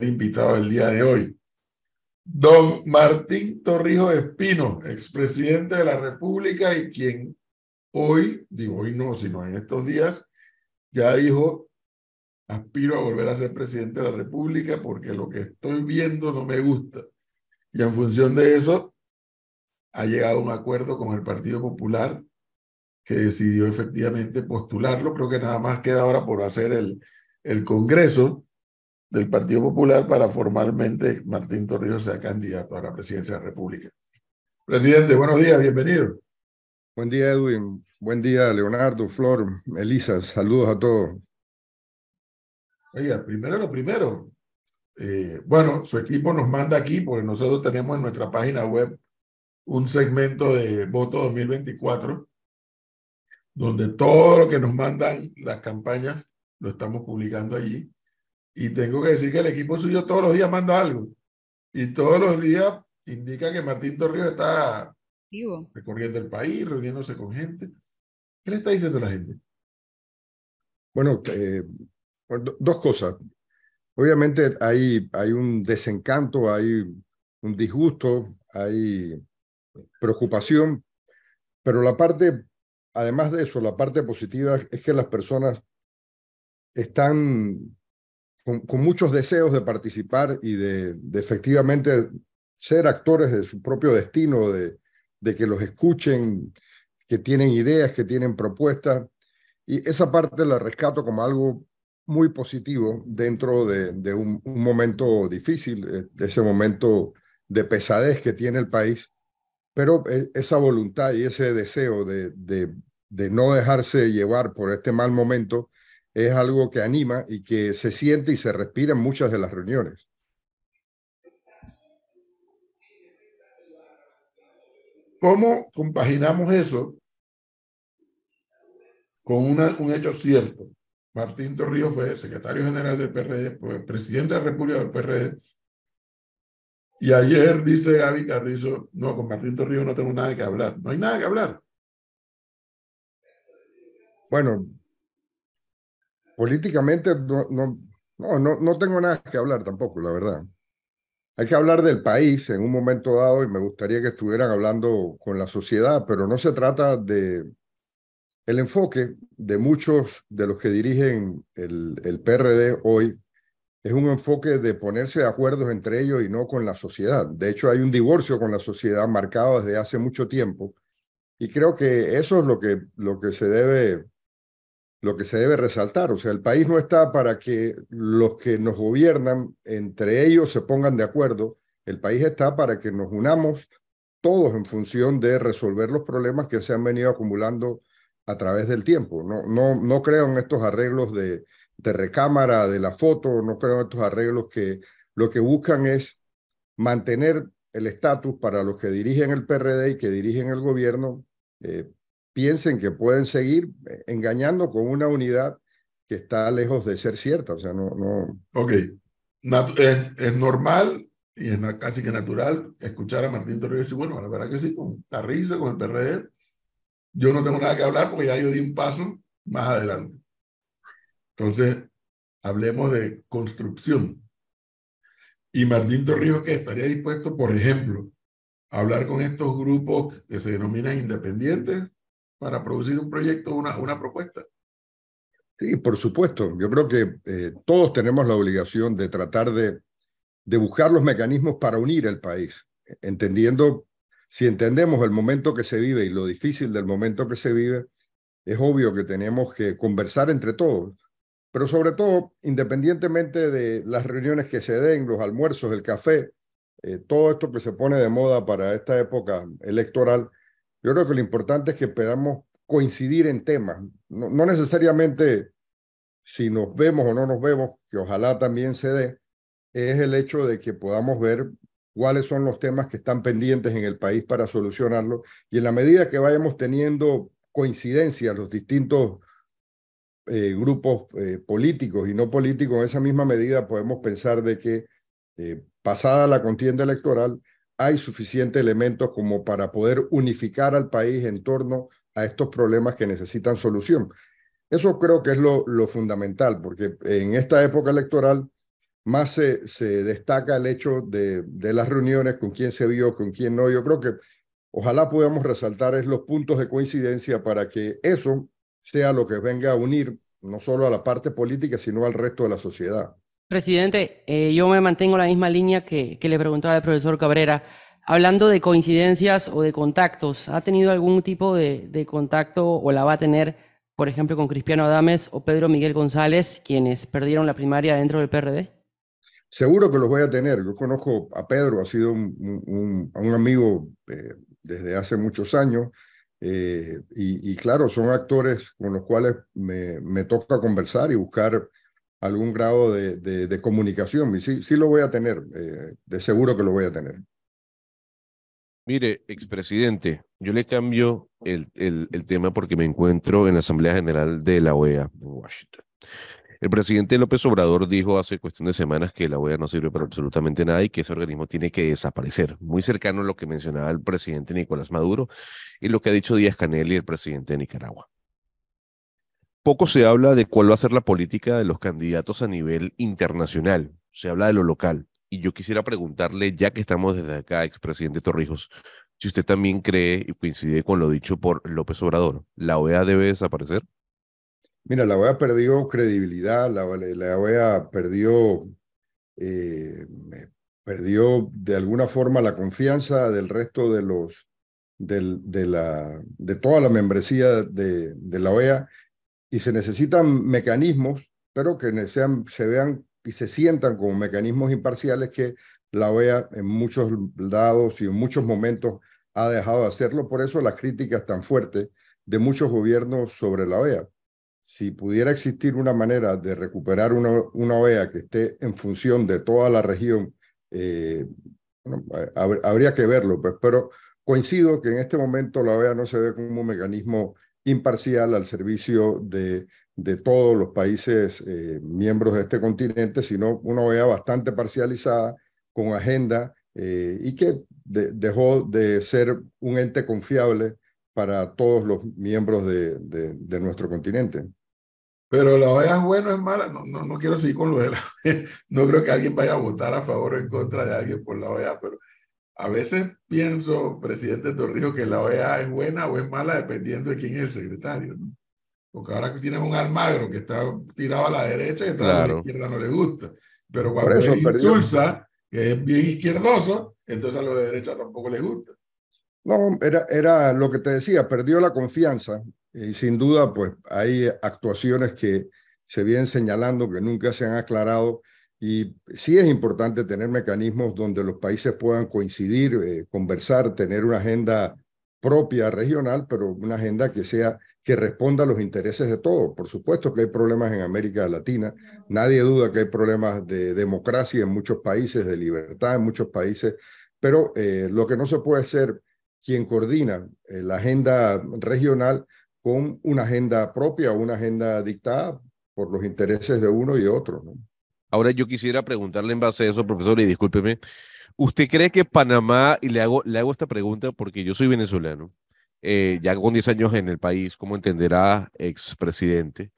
invitado el día de hoy. Don Martín Torrijos Espino, expresidente de la República y quien hoy, digo hoy no, sino en estos días, ya dijo, aspiro a volver a ser presidente de la República porque lo que estoy viendo no me gusta. Y en función de eso, ha llegado a un acuerdo con el Partido Popular que decidió efectivamente postularlo. Creo que nada más queda ahora por hacer el, el Congreso del Partido Popular para formalmente Martín Torrijos sea candidato a la presidencia de la República. Presidente, buenos días, bienvenido. Buen día, Edwin. Buen día, Leonardo, Flor, Elisa. Saludos a todos. Oiga, primero lo primero. Eh, bueno, su equipo nos manda aquí, porque nosotros tenemos en nuestra página web un segmento de voto 2024, donde todo lo que nos mandan las campañas lo estamos publicando allí. Y tengo que decir que el equipo suyo todos los días manda algo. Y todos los días indica que Martín Torrijos está recorriendo el país, reuniéndose con gente. ¿Qué le está diciendo la gente? Bueno, eh, dos cosas. Obviamente hay, hay un desencanto, hay un disgusto, hay preocupación, pero la parte, además de eso, la parte positiva es que las personas están con, muchos deseos de participar y de, efectivamente ser actores de su propio destino, de, de que los escuchen, que tienen ideas, que tienen propuestas. Y esa parte la rescato como algo muy positivo dentro de, un, momento difícil, eh, ese momento de pesadez que tiene el país. Pero eh, esa voluntad y ese deseo de, de, de no dejarse llevar por este mal momento es algo que anima y que se siente y se respira en muchas de las reuniones. ¿Cómo compaginamos eso con un hecho cierto? Martín Torrijos fue secretario general del PRD, fue presidente de la República del PRD. Y ayer dice Gaby Carrizo, no, con Martín Torrijos no tengo nada que hablar. No hay nada que hablar. Bueno, políticamente no, no, no, no, tengo nada que hablar tampoco, la verdad. Hay que hablar del país en un momento dado y me gustaría que estuvieran hablando con la sociedad, pero no se trata de... El enfoque de muchos de los que dirigen el, el PRD hoy es un enfoque de ponerse de acuerdo entre ellos y no con la sociedad. De hecho, hay un divorcio con la sociedad marcado desde hace mucho tiempo y creo que eso es lo que, lo que se debe lo que se debe resaltar. O sea, el país no está para que los que nos gobiernan entre ellos se pongan de acuerdo. El país está para que nos unamos todos en función de resolver los problemas que se han venido acumulando a través del tiempo. No, no, no creo en estos arreglos de, recámara, de la foto, no creo en estos arreglos que lo que buscan es mantener el estatus para los que dirigen el PRD y que dirigen el gobierno, eh, piensen que pueden seguir eh, engañando con una unidad que está lejos de ser cierta. O sea, no. no... Ok. es, es, normal y es casi que natural escuchar a Martín Torrijos decir, bueno, la verdad que sí, con la risa, con el PRD, yo no tengo nada que hablar porque ya yo di un paso más adelante. Entonces, hablemos de construcción. Y Martín Torrijos, que estaría dispuesto, por ejemplo, a hablar con estos grupos que se denominan independientes, para producir un proyecto, una, una propuesta. Sí, por supuesto. Yo creo que eh, todos tenemos la obligación de tratar de, de buscar los mecanismos para unir el país, entendiendo, si entendemos el momento que se vive y lo difícil del momento que se vive, es obvio que tenemos que conversar entre todos, pero sobre todo, independientemente de las reuniones que se den, los almuerzos, el café, eh, todo esto que se pone de moda para esta época electoral, yo creo que lo importante es que podamos coincidir en temas, no, necesariamente si nos vemos o no nos vemos, que ojalá también se dé, es el hecho de que podamos ver cuáles son los temas que están pendientes en el país para solucionarlo. Y en la medida que vayamos teniendo coincidencias los distintos eh, grupos eh, políticos y no políticos, en esa misma medida podemos pensar de que eh, pasada la contienda electoral, hay suficientes elementos como para poder unificar al país en torno a estos problemas que necesitan solución. Eso creo que es lo, fundamental, porque en esta época electoral más se, se destaca el hecho de, de, las reuniones, con quién se vio, con quién no. Yo creo que ojalá podamos resaltar es los puntos de coincidencia para que eso sea lo que venga a unir no solo a la parte política, sino al resto de la sociedad. Presidente, eh, yo me mantengo la misma línea que, le preguntaba al profesor Cabrera. Hablando de coincidencias o de contactos, ¿ha tenido algún tipo de, contacto o la va a tener, por ejemplo, con Cristiano Adames o Pedro Miguel González, quienes perdieron la primaria dentro del PRD? Seguro que los voy a tener. Yo conozco a Pedro, ha sido un, amigo eh, desde hace muchos años. Eh, y, claro, son actores con los cuales me toca conversar y buscar algún grado de, de, comunicación. Y sí, sí lo voy a tener, eh, de seguro que lo voy a tener. Mire, expresidente, yo le cambio el, el, el tema porque me encuentro en la Asamblea General de la OEA en Washington. El presidente López Obrador dijo hace cuestión de semanas que la OEA no sirve para absolutamente nada y que ese organismo tiene que desaparecer. Muy cercano a lo que mencionaba el presidente Nicolás Maduro y lo que ha dicho Díaz Canel y el presidente de Nicaragua. Poco se habla de cuál va a ser la política de los candidatos a nivel internacional. Se habla de lo local. Y yo quisiera preguntarle, ya que estamos desde acá, expresidente Torrijos, si usted también cree y coincide con lo dicho por López Obrador, ¿la OEA debe desaparecer? Mira, la OEA perdió credibilidad, la, OEA perdió, eh, perdió de alguna forma la confianza del resto de los, de, la, de toda la membresía de, de, la OEA y se necesitan mecanismos, pero que sean, se vean y se sientan como mecanismos imparciales que la OEA en muchos lados y en muchos momentos ha dejado de hacerlo. Por eso las críticas tan fuertes de muchos gobiernos sobre la OEA si pudiera existir una manera de recuperar una, una OEA que esté en función de toda la región, eh, habría que verlo, pues, pero coincido que en este momento la OEA no se ve como un mecanismo imparcial al servicio de, de todos los países eh, miembros de este continente, sino una OEA bastante parcializada, con agenda eh, y que de, dejó de ser un ente confiable para todos los miembros de, de, de nuestro continente. Pero la OEA es buena o es mala, no, no, no quiero seguir con lo de la OEA. No creo que alguien vaya a votar a favor o en contra de alguien por la OEA, pero a veces pienso, presidente Torrijos, que la OEA es buena o es mala dependiendo de quién es el secretario. ¿no? Porque ahora tienes un Almagro que está tirado a la derecha y claro. a la izquierda no le gusta. Pero cuando es insulsa, que es bien izquierdoso, entonces a los de derecha tampoco les gusta. No, era, era lo que te decía, perdió la confianza y sin duda, pues hay actuaciones que se vienen señalando que nunca se han aclarado y sí es importante tener mecanismos donde los países puedan coincidir, eh, conversar, tener una agenda propia regional, pero una agenda que sea que responda a los intereses de todos. Por supuesto que hay problemas en América Latina, nadie duda que hay problemas de democracia en muchos países, de libertad en muchos países, pero eh, lo que no se puede ser quien coordina eh, la agenda regional con una agenda propia una agenda dictada por los intereses de uno y otro. ¿no? Ahora yo quisiera preguntarle en base a eso, profesor, y discúlpeme, ¿usted cree que Panamá, y le hago, le hago esta pregunta porque yo soy venezolano, eh, ya con 10 años en el país, como entenderá expresidente,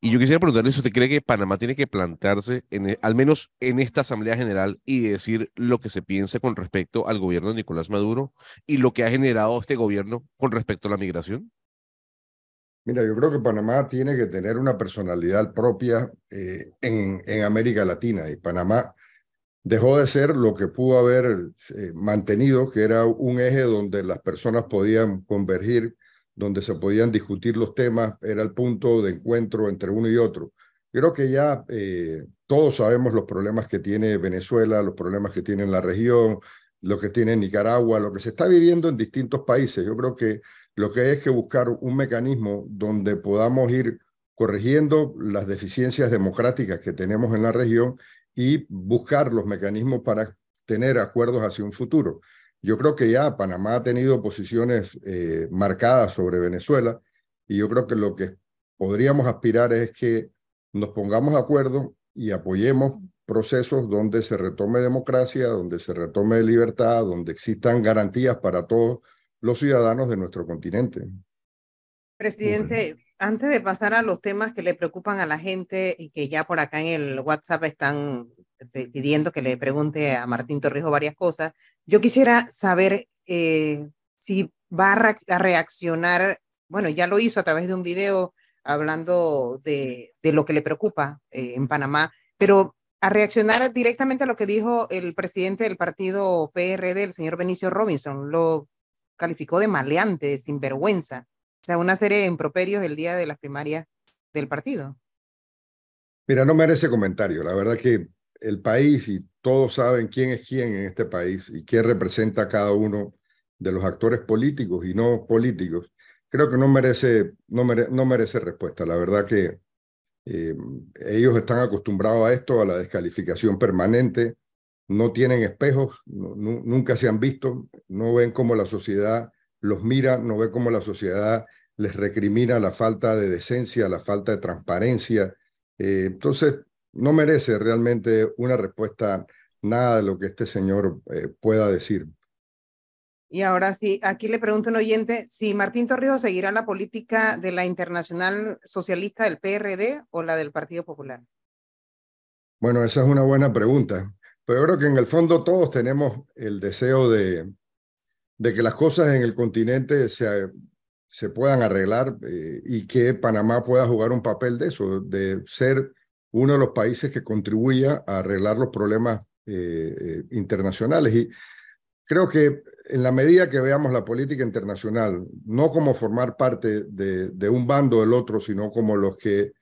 y yo quisiera preguntarle si usted cree que Panamá tiene que plantarse, en, al menos en esta Asamblea General, y decir lo que se piensa con respecto al gobierno de Nicolás Maduro y lo que ha generado este gobierno con respecto a la migración? Mira, yo creo que Panamá tiene que tener una personalidad propia eh, en, en, América Latina y Panamá dejó de ser lo que pudo haber eh, mantenido, que era un eje donde las personas podían convergir, donde se podían discutir los temas, era el punto de encuentro entre uno y otro. Creo que ya eh, todos sabemos los problemas que tiene Venezuela, los problemas que tiene la región, lo que tiene Nicaragua, lo que se está viviendo en distintos países. Yo creo que lo que hay es que buscar un mecanismo donde podamos ir corrigiendo las deficiencias democráticas que tenemos en la región y buscar los mecanismos para tener acuerdos hacia un futuro. Yo creo que ya Panamá ha tenido posiciones eh, marcadas sobre Venezuela y yo creo que lo que podríamos aspirar es que nos pongamos de acuerdo y apoyemos procesos donde se retome democracia, donde se retome libertad, donde existan garantías para todos los ciudadanos de nuestro continente. Presidente, antes de pasar a los temas que le preocupan a la gente y que ya por acá en el WhatsApp están pidiendo que le pregunte a Martín Torrijos varias cosas. Yo quisiera saber eh, si va a, reaccionar, bueno, ya lo hizo a través de un video hablando de, de lo que le preocupa eh, en Panamá, pero a reaccionar directamente a lo que dijo el presidente del partido PRD, el señor Benicio Robinson, lo calificó de maleante, de sinvergüenza, o sea, una serie de improperios el día de las primarias del partido. Mira, no merece comentario. La verdad que el país y todos saben quién es quién en este país y qué representa cada uno de los actores políticos y no políticos, creo que no merece, no, no merece respuesta. La verdad que eh, ellos están acostumbrados a esto, a la descalificación permanente, no tienen espejos, nunca se han visto, no ven cómo la sociedad los mira, no ven cómo la sociedad les recrimina la falta de decencia, la falta de transparencia. Eh, entonces, no merece realmente una respuesta nada de lo que este señor eh, pueda decir. Y ahora sí, aquí le pregunto a un oyente si Martín Torrijos seguirá la política de la Internacional Socialista del PRD o la del Partido Popular. Bueno, esa es una buena pregunta, pero creo que en el fondo todos tenemos el deseo de, de que las cosas en el continente se, se puedan arreglar eh, y que Panamá pueda jugar un papel de eso, de ser uno de los países que contribuya a arreglar los problemas eh, eh, internacionales. Y creo que en la medida que veamos la política internacional, no como formar parte de, un bando o del otro, sino como los que,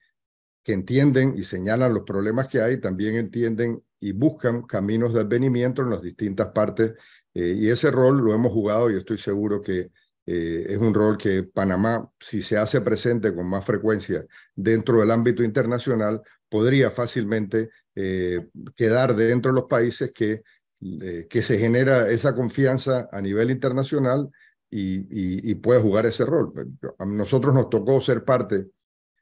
que entienden y señalan los problemas que hay, también entienden y buscan caminos de advenimiento en las distintas partes. Eh, y ese rol lo hemos jugado y estoy seguro que eh, es un rol que Panamá, si se hace presente con más frecuencia dentro del ámbito internacional, podría fácilmente eh, quedar dentro de los países que eh, que se genera esa confianza a nivel internacional y, puede jugar ese rol. A nosotros nos tocó ser parte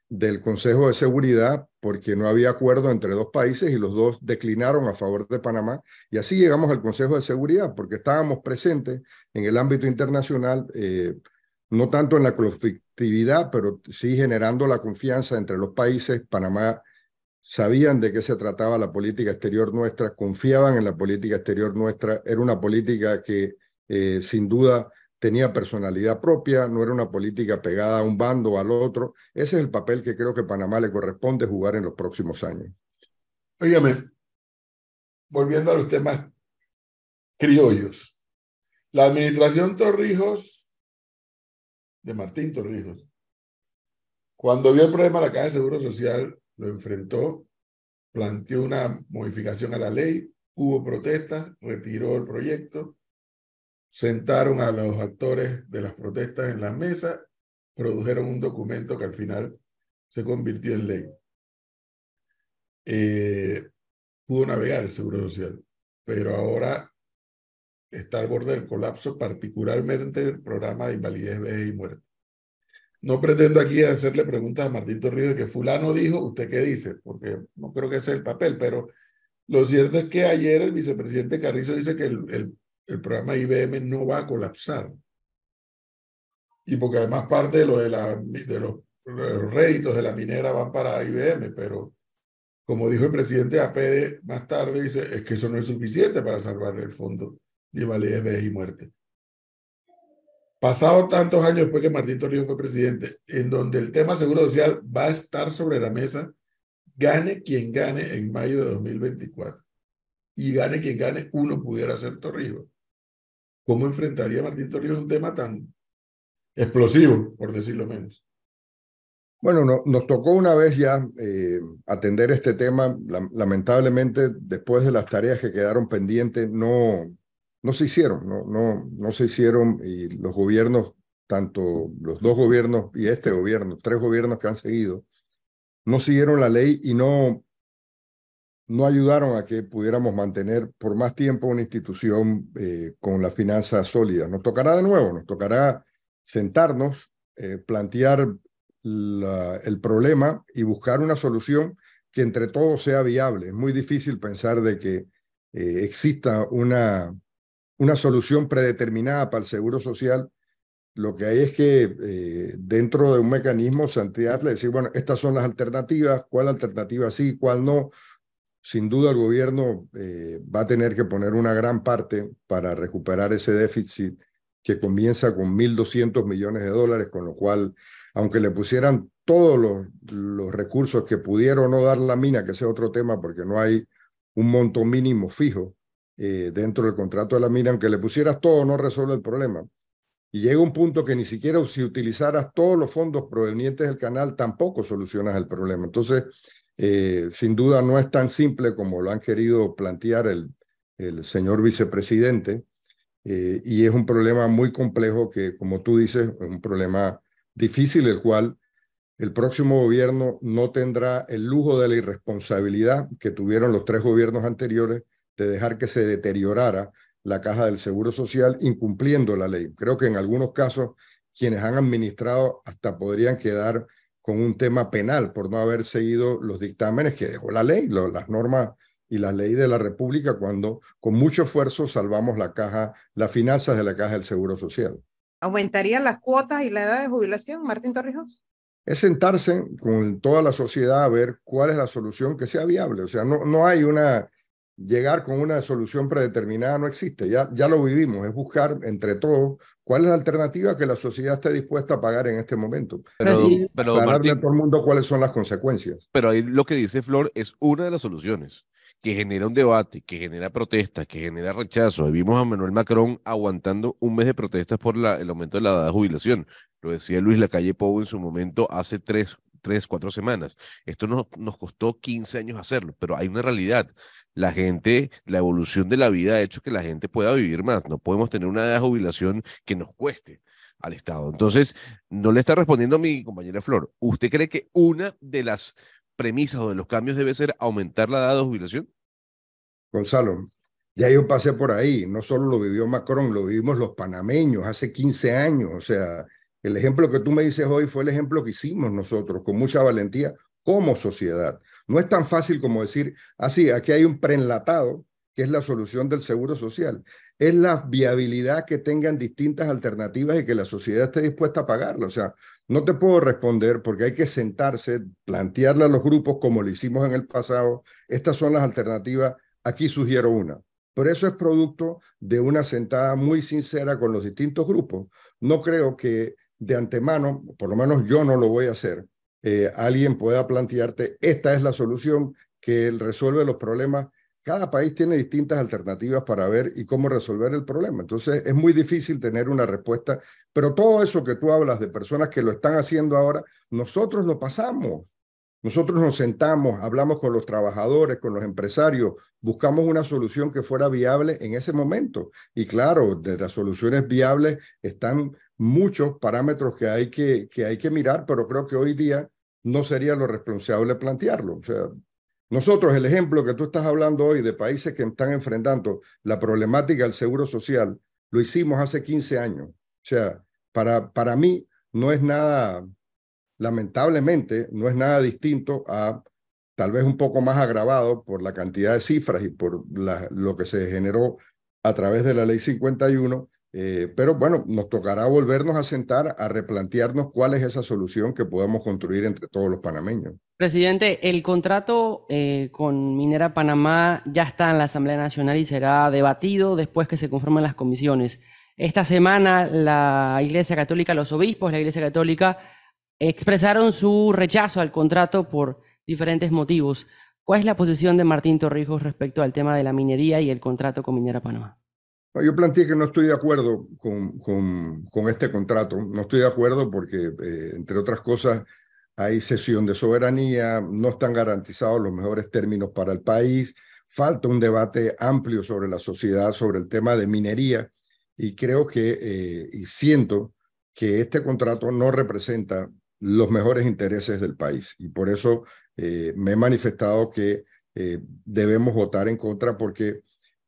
del Consejo de Seguridad porque no había acuerdo entre dos países y los dos declinaron a favor de Panamá. Y así llegamos al Consejo de Seguridad porque estábamos presentes en el ámbito internacional, eh, no tanto en la conflictividad, pero sí generando la confianza entre los países. Panamá sabían de qué se trataba la política exterior nuestra, confiaban en la política exterior nuestra, era una política que eh, sin duda tenía personalidad propia, no era una política pegada a un bando o al otro. Ese es el papel que creo que Panamá le corresponde jugar en los próximos años. Óigame, volviendo a los temas criollos, la administración Torrijos, de Martín Torrijos, cuando vio el problema de la Caja de Seguro Social, lo enfrentó, planteó una modificación a la ley, hubo protestas, retiró el proyecto, sentaron a los actores de las protestas en la mesa, produjeron un documento que al final se convirtió en ley. Eh, pudo navegar el Seguro Social, pero ahora está al borde del colapso, particularmente el programa de invalidez, vejez y muerte. No pretendo aquí hacerle preguntas a Martín Torrijos que fulano dijo, ¿usted qué dice? Porque no creo que ese sea el papel, pero lo cierto es que ayer el vicepresidente Carrizo dice que el, el, programa IBM no va a colapsar. Y porque además parte de, lo de los, réditos de la minera van para IBM, pero como dijo el presidente APD más tarde, dice, es que eso no es suficiente para salvar el fondo de invalidez, y muerte pasado tantos años después que Martín Torrijos fue presidente, en donde el tema seguro social va a estar sobre la mesa, gane quien gane en mayo de 2024 y gane quien gane, uno pudiera ser Torrijos. ¿Cómo enfrentaría Martín Torrijos un tema tan explosivo, por decirlo menos? Bueno, no, nos tocó una vez ya eh, atender este tema. lamentablemente, después de las tareas que quedaron pendientes, no, no se hicieron, no, no, no se hicieron y los gobiernos, tanto los dos gobiernos y este gobierno, tres gobiernos que han seguido, no siguieron la ley y no, no ayudaron a que pudiéramos mantener por más tiempo una institución eh, con las finanzas sólidas. Nos tocará de nuevo, nos tocará sentarnos, eh, plantear el problema y buscar una solución que entre todos sea viable. Es muy difícil pensar de que eh, exista una, una solución predeterminada para el seguro social, lo que hay es que eh, dentro de un mecanismo santiarle, decir, bueno, estas son las alternativas, cuál alternativa sí, cuál no, sin duda el gobierno eh, va a tener que poner una gran parte para recuperar ese déficit que comienza con 1.200 millones de dólares, con lo cual, aunque le pusieran todos los, recursos que pudieron no dar la mina, que ese es otro tema, porque no hay un monto mínimo fijo eh, dentro del contrato de la mina, aunque le pusieras todo, no resuelve el problema. Y llega un punto que ni siquiera si utilizaras todos los fondos provenientes del canal, tampoco solucionas el problema. Entonces, eh, sin duda no es tan simple como lo han querido plantear el, el señor vicepresidente, eh, y es un problema muy complejo que, como tú dices, es un problema difícil, el cual el próximo gobierno no tendrá el lujo de la irresponsabilidad que tuvieron los tres gobiernos anteriores de dejar que se deteriorara la caja del Seguro Social incumpliendo la ley. Creo que en algunos casos quienes han administrado hasta podrían quedar con un tema penal por no haber seguido los dictámenes que dejó la ley, las normas y las leyes de la República cuando con mucho esfuerzo salvamos la caja, las finanzas de la caja del Seguro Social. ¿Aumentarían las cuotas y la edad de jubilación, Martín Torrijos? Es sentarse con toda la sociedad a ver cuál es la solución que sea viable. O sea, no, no hay una, llegar con una solución predeterminada no existe, ya, ya lo vivimos, es buscar entre todos cuál es la alternativa que la sociedad esté dispuesta a pagar en este momento. Pero, y pero a todo el mundo cuáles son las consecuencias. pero ahí lo que dice Flor es una de las soluciones que genera un debate, que genera protestas, que genera rechazo. Vimos a Manuel Macron aguantando un mes de protestas por la, el aumento de la edad de jubilación. Lo decía Luis Lacalle Pou en su momento hace tres, tres cuatro semanas. Esto nos, nos costó 15 años hacerlo, pero hay una realidad. La gente, la evolución de la vida ha hecho que la gente pueda vivir más. No podemos tener una edad de jubilación que nos cueste al Estado. Entonces, no le está respondiendo a mi compañera Flor. ¿Usted cree que una de las premisas o de los cambios debe ser aumentar la edad de jubilación? Gonzalo, ya yo pasé por ahí, no solo lo vivió Macron, lo vivimos los panameños hace 15 años, o sea, el ejemplo que tú me dices hoy fue el ejemplo que hicimos nosotros con mucha valentía como sociedad. No es tan fácil como decir, así, aquí hay un preenlatado que es la solución del seguro social. Es la viabilidad que tengan distintas alternativas y que la sociedad esté dispuesta a pagarlo. O sea, no te puedo responder porque hay que sentarse, plantearle a los grupos como lo hicimos en el pasado. Estas son las alternativas. Aquí sugiero una. Pero eso es producto de una sentada muy sincera con los distintos grupos. No creo que de antemano, por lo menos yo no lo voy a hacer, eh, alguien pueda plantearte, esta es la solución que resuelve los problemas. Cada país tiene distintas alternativas para ver y cómo resolver el problema. Entonces es muy difícil tener una respuesta, pero todo eso que tú hablas de personas que lo están haciendo ahora, nosotros lo pasamos. Nosotros nos sentamos, hablamos con los trabajadores, con los empresarios, buscamos una solución que fuera viable en ese momento. Y claro, de las soluciones viables están muchos parámetros que hay que, que hay que mirar, pero creo que hoy día no sería lo responsable plantearlo. O sea, nosotros, el ejemplo que tú estás hablando hoy de países que están enfrentando la problemática del seguro social, lo hicimos hace 15 años. O sea, para, para mí no es nada, lamentablemente, no es nada distinto a tal vez un poco más agravado por la cantidad de cifras y por lo que se generó a través de la ley 51 eh, pero bueno, nos tocará volvernos a sentar a replantearnos cuál es esa solución que podamos construir entre todos los panameños. Presidente, el contrato eh, con Minera Panamá ya está en la Asamblea Nacional y será debatido después que se conformen las comisiones. Esta semana la Iglesia Católica, los obispos de la Iglesia Católica expresaron su rechazo al contrato por diferentes motivos. ¿Cuál es la posición de Martín Torrijos respecto al tema de la minería y el contrato con Minera Panamá? Yo planteé que no estoy de acuerdo con, con, con este contrato. No estoy de acuerdo porque, eh, entre otras cosas, hay cesión de soberanía, no están garantizados los mejores términos para el país, falta un debate amplio sobre la sociedad, sobre el tema de minería, y creo que, eh, y siento que este contrato no representa los mejores intereses del país. Y por eso eh, me he manifestado que debemos votar en contra porque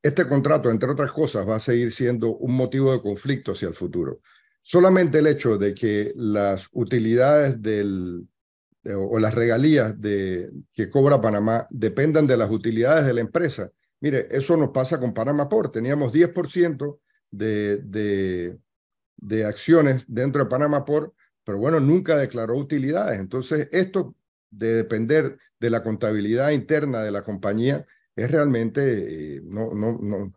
este contrato, entre otras cosas, va a seguir siendo un motivo de conflicto hacia el futuro. Solamente el hecho de que las utilidades del, o las regalías de, que cobra Panamá dependan de las utilidades de la empresa. Mire, eso nos pasa con Panamá Port. Teníamos 10% de, de, acciones dentro de Panamá Port, pero bueno, nunca declaró utilidades. Entonces, esto de depender de la contabilidad interna de la compañía es realmente, eh, no, no, no,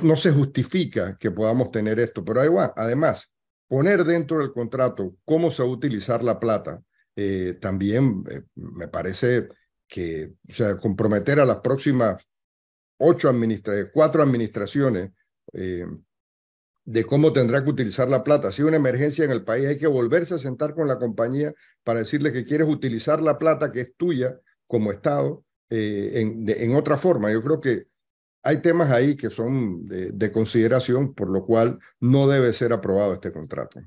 no, se justifica que podamos tener esto. Pero además, poner dentro del contrato cómo se va a utilizar la plata, eh, también eh, me parece que, o sea, comprometer a las próximas ocho administraciones, cuatro administraciones, de cómo tendrá que utilizar la plata. Si hay una emergencia en el país, hay que volverse a sentar con la compañía para decirle que quieres utilizar la plata que es tuya como Estado eh, en, en, otra forma. Yo creo que hay temas ahí que son de, consideración, por lo cual no debe ser aprobado este contrato.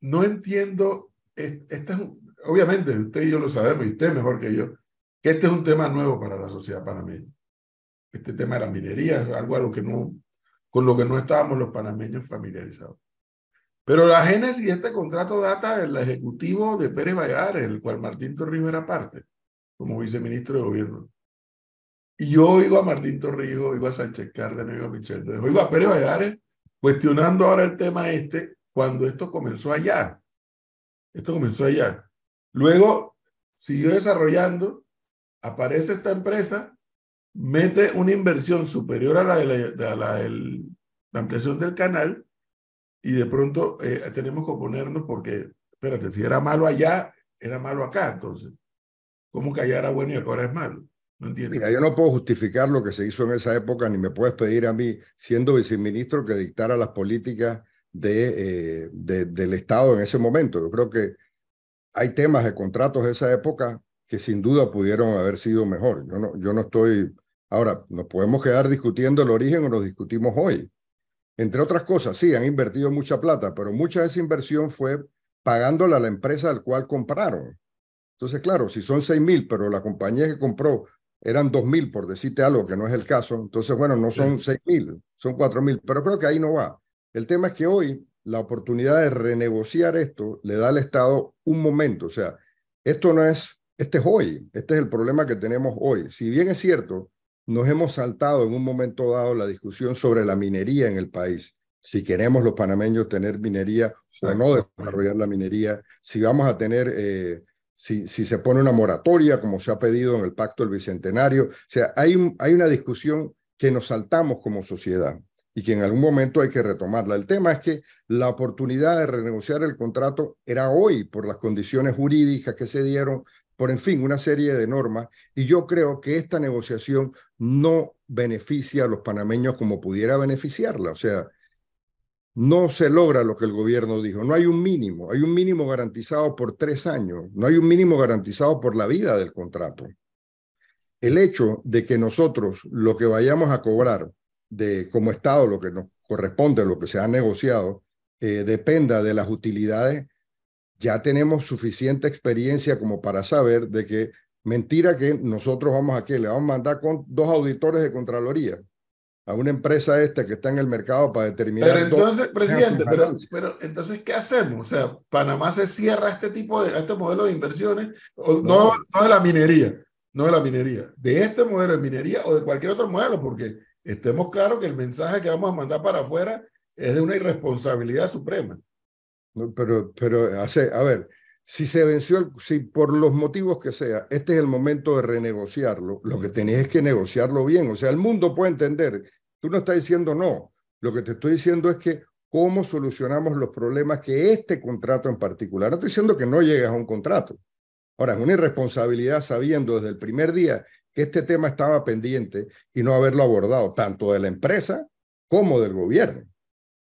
No entiendo, este es obviamente usted y yo lo sabemos, y usted mejor que yo, que este es un tema nuevo para la sociedad panameña. Este tema de la minería es algo a lo que no, con lo que no estábamos los panameños familiarizados. Pero la génesis de este contrato data del ejecutivo de Pérez Valladares, el cual Martín Torrijos era parte, como viceministro de gobierno. Y yo oigo a Martín Torrijos, oigo a Sánchez Cárdenas, oigo a Michel, oigo a Pérez Valladares cuestionando ahora el tema este cuando esto comenzó allá. Esto comenzó allá. Luego siguió desarrollando, aparece esta empresa mete una inversión superior a la de la, ampliación del canal y de pronto eh, tenemos que oponernos porque, espérate, si era malo allá, era malo acá, entonces, ¿cómo que allá era bueno y ahora es malo? No. Mira, yo no puedo justificar lo que se hizo en esa época, ni me puedes pedir a mí, siendo viceministro, que dictara las políticas eh, de, del Estado en ese momento. Yo creo que hay temas de contratos de esa época que sin duda pudieron haber sido mejor. Yo no, yo no estoy Ahora, nos podemos quedar discutiendo el origen o nos discutimos hoy. Entre otras cosas, sí, han invertido mucha plata, pero mucha de esa inversión fue pagándola a la empresa al cual compraron. Entonces, claro, si son seis mil, pero la compañía que compró eran dos mil, por decirte algo que no es el caso, entonces, bueno, no son seis mil, son cuatro mil, pero creo que ahí no va. El tema es que hoy la oportunidad de renegociar esto le da al Estado un momento, o sea, esto no es, este es hoy, este es el problema que tenemos hoy. Si bien es cierto nos hemos saltado en un momento dado la discusión sobre la minería en el país. Si queremos los panameños tener minería o no desarrollar la minería, si vamos a tener, eh, si, si se pone una moratoria como se ha pedido en el Pacto del Bicentenario. O sea, hay, hay una discusión que nos saltamos como sociedad y que en algún momento hay que retomarla. El tema es que la oportunidad de renegociar el contrato era hoy por las condiciones jurídicas que se dieron, por en fin, una serie de normas. Y yo creo que esta negociación no beneficia a los panameños como pudiera beneficiarla. O sea, no se logra lo que el gobierno dijo. No hay un mínimo. Hay un mínimo garantizado por tres años. No hay un mínimo garantizado por la vida del contrato. El hecho de que nosotros lo que vayamos a cobrar de como Estado, lo que nos corresponde, lo que se ha negociado, eh, dependa de las utilidades ya tenemos suficiente experiencia como para saber de que mentira que nosotros vamos a qué, le vamos a mandar con dos auditores de Contraloría a una empresa esta que está en el mercado para determinar. Pero entonces, presidente, pero, pero entonces, ¿qué hacemos? O sea, Panamá se cierra este tipo de, este modelo de inversiones, no, no, de la minería, no de la minería, de este modelo de minería o de cualquier otro modelo, porque estemos claros que el mensaje que vamos a mandar para afuera es de una irresponsabilidad suprema. Pero, pero hace, a ver, si se venció, si por los motivos que sea, este es el momento de renegociarlo, lo que tenéis es que negociarlo bien. O sea, el mundo puede entender. Tú no estás diciendo no. Lo que te estoy diciendo es que cómo solucionamos los problemas que este contrato en particular. No estoy diciendo que no llegues a un contrato. Ahora, es una irresponsabilidad sabiendo desde el primer día que este tema estaba pendiente y no haberlo abordado, tanto de la empresa como del gobierno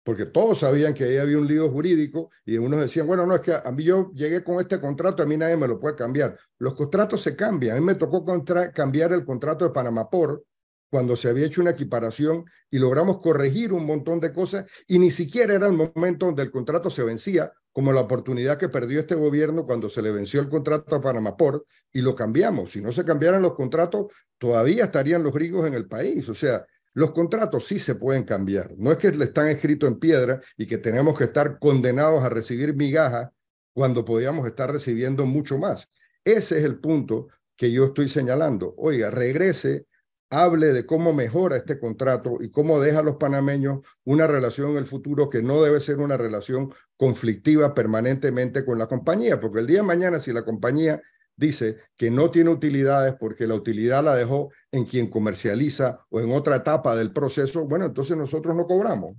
porque todos sabían que ahí había un lío jurídico y unos decían, bueno, no, es que a mí yo llegué con este contrato, a mí nadie me lo puede cambiar. Los contratos se cambian. A mí me tocó cambiar el contrato de Panamá por cuando se había hecho una equiparación y logramos corregir un montón de cosas y ni siquiera era el momento donde el contrato se vencía, como la oportunidad que perdió este gobierno cuando se le venció el contrato a Panamá Port y lo cambiamos. Si no se cambiaran los contratos, todavía estarían los gringos en el país. O sea, los contratos sí se pueden cambiar. No es que le están escritos en piedra y que tenemos que estar condenados a recibir migajas cuando podíamos estar recibiendo mucho más. Ese es el punto que yo estoy señalando. Oiga, regrese, hable de cómo mejora este contrato y cómo deja a los panameños una relación en el futuro que no debe ser una relación conflictiva permanentemente con la compañía, porque el día de mañana si la compañía dice que no tiene utilidades porque la utilidad la dejó en quien comercializa o en otra etapa del proceso, bueno, entonces nosotros no cobramos.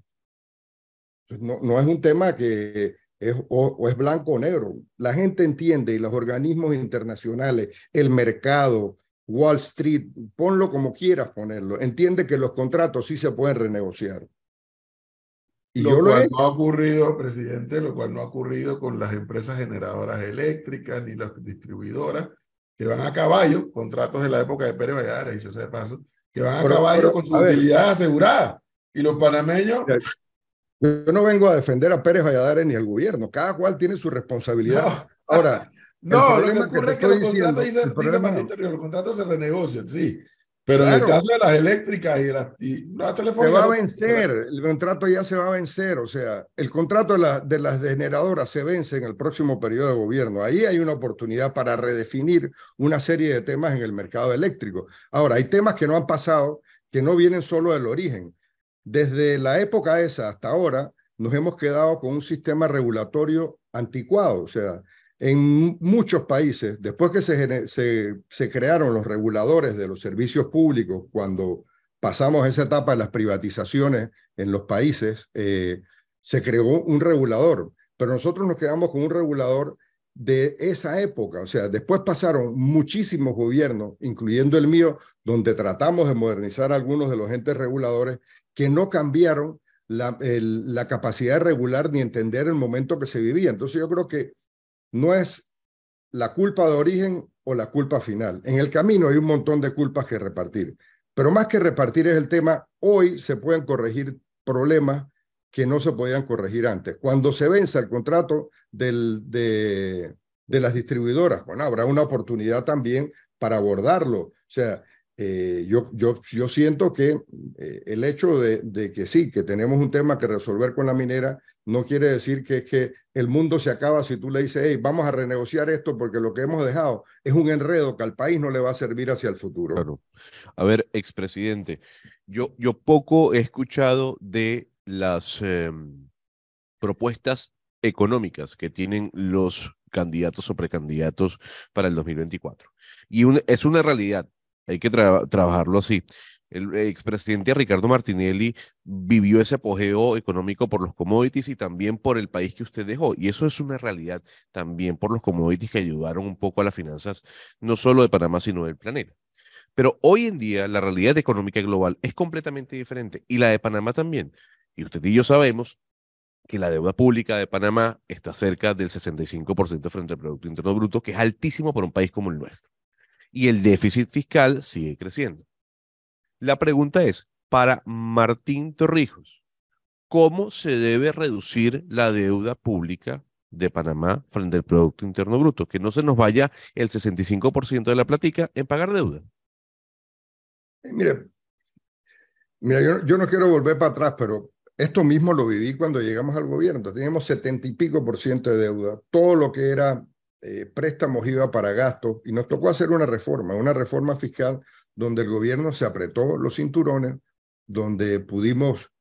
No, es un tema que es, o, es blanco o negro. La gente entiende y los organismos internacionales, el mercado, Wall Street, ponlo como quieras ponerlo, entiende que los contratos sí se pueden renegociar. Y lo cual no ha ocurrido, presidente, lo cual no ha ocurrido con las empresas generadoras eléctricas ni las distribuidoras, que van a caballo, contratos de la época de Pérez Valladares, dicho sea de paso, que van a caballo con su utilidad asegurada. Y los panameños... Yo no vengo a defender a Pérez Valladares ni al gobierno, cada cual tiene su responsabilidad. Ahora, no, lo que ocurre es que los contratos, dice, dice los contratos se renegocian, sí, pero en el caso de las eléctricas y las, y las telefónicas. Se va a vencer, el contrato ya se va a vencer. O sea, el contrato de, la, de las generadoras se vence en el próximo periodo de gobierno. Ahí hay una oportunidad para redefinir una serie de temas en el mercado eléctrico. Ahora, hay temas que no han pasado, que no vienen solo del origen. Desde la época esa hasta ahora, nos hemos quedado con un sistema regulatorio anticuado. O sea, en muchos países, después que se, crearon los reguladores de los servicios públicos, cuando pasamos esa etapa de las privatizaciones en los países, eh, se creó un regulador, pero nosotros nos quedamos con un regulador de esa época. O sea, después pasaron muchísimos gobiernos, incluyendo el mío, donde tratamos de modernizar algunos de los entes reguladores que no cambiaron la, la capacidad de regular ni entender el momento que se vivía. Entonces yo creo que no es la culpa de origen o la culpa final. En el camino hay un montón de culpas que repartir, pero más que repartir es el tema, hoy se pueden corregir problemas que no se podían corregir antes. Cuando se venza el contrato de, de las distribuidoras, bueno, habrá una oportunidad también para abordarlo. O sea, eh, yo, yo, yo siento que eh, el hecho de, que sí, que tenemos un tema que resolver con la minera, no quiere decir que, que el mundo se acaba si tú le dices, vamos a renegociar esto porque lo que hemos dejado es un enredo que al país no le va a servir hacia el futuro. Claro. A ver, expresidente, yo, yo poco he escuchado de las em, propuestas económicas que tienen los candidatos o precandidatos para el 2024. Y es una realidad hay que trabajarlo así. El expresidente Ricardo Martinelli vivió ese apogeo económico por los commodities y también por el país que usted dejó. Y eso es una realidad también por los commodities que ayudaron un poco a las finanzas, no solo de Panamá, sino del planeta. Pero hoy en día la realidad económica global es completamente diferente y la de Panamá también. Y usted y yo sabemos que la deuda pública de Panamá está cerca del 65% frente al Producto Interno Bruto, que es altísimo para un país como el nuestro y el déficit fiscal sigue creciendo. La pregunta es, para Martín Torrijos, ¿cómo se debe reducir la deuda pública de Panamá frente al Producto Interno Bruto? Que no se nos vaya el 65% de la platica en pagar deuda. Eh, mire, mira, yo, yo, no quiero volver para atrás, pero esto mismo lo viví cuando llegamos al gobierno. Teníamos setenta y pico por ciento de deuda. Todo lo que era eh, préstamos iba para gastos y nos tocó hacer una reforma, una reforma fiscal donde el gobierno se apretó los cinturones, donde pudimos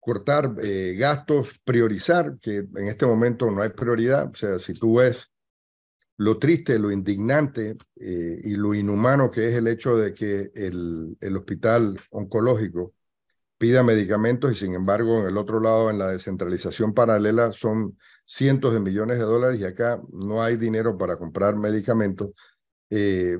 cortar eh, gastos, priorizar, que en este momento no hay prioridad. O sea, si tú ves lo triste, lo indignante eh, y lo inhumano que es el hecho de que el, el hospital oncológico pida medicamentos y sin embargo en el otro lado, en la descentralización paralela, son cientos de millones de dólares y acá no hay dinero para comprar medicamentos. Eh,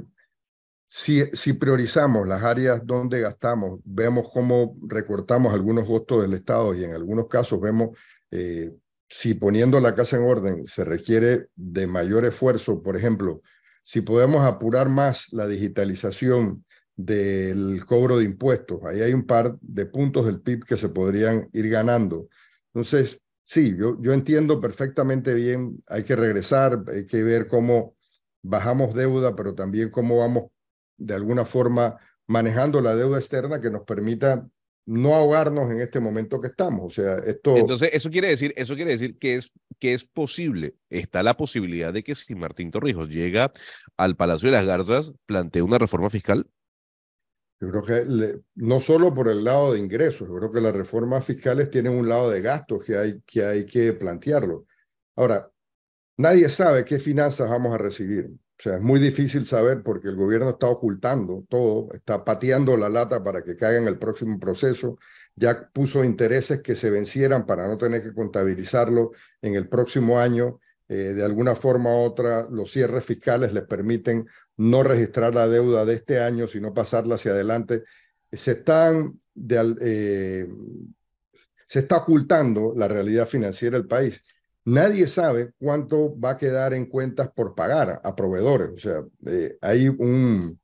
si, priorizamos las áreas donde gastamos, vemos cómo recortamos algunos costos del Estado y en algunos casos vemos eh, si poniendo la casa en orden se requiere de mayor esfuerzo, por ejemplo, si podemos apurar más la digitalización del cobro de impuestos, ahí hay un par de puntos del PIB que se podrían ir ganando. Entonces, sí, yo, yo entiendo perfectamente bien, hay que regresar, hay que ver cómo bajamos deuda, pero también cómo vamos de alguna forma manejando la deuda externa que nos permita no ahogarnos en este momento que estamos. O sea, esto... Entonces, eso quiere decir, eso quiere decir que es, que es posible, está la posibilidad de que si Martín Torrijos llega al Palacio de las Garzas, plantee una reforma fiscal. Yo creo que no solo por el lado de ingresos, yo creo que las reformas fiscales tienen un lado de gastos que hay que, hay que plantearlo. Ahora, nadie sabe qué finanzas vamos a recibir. O sea, es muy difícil saber porque el gobierno está ocultando todo, está pateando la lata para que caiga en el próximo proceso, ya puso intereses que se vencieran para no tener que contabilizarlo en el próximo año. Eh, de alguna forma u otra, los cierres fiscales les permiten no registrar la deuda de este año, sino pasarla hacia adelante. Se están eh, se está ocultando la realidad financiera del país. Nadie sabe cuánto va a quedar en cuentas por pagar a proveedores. O sea, eh, hay un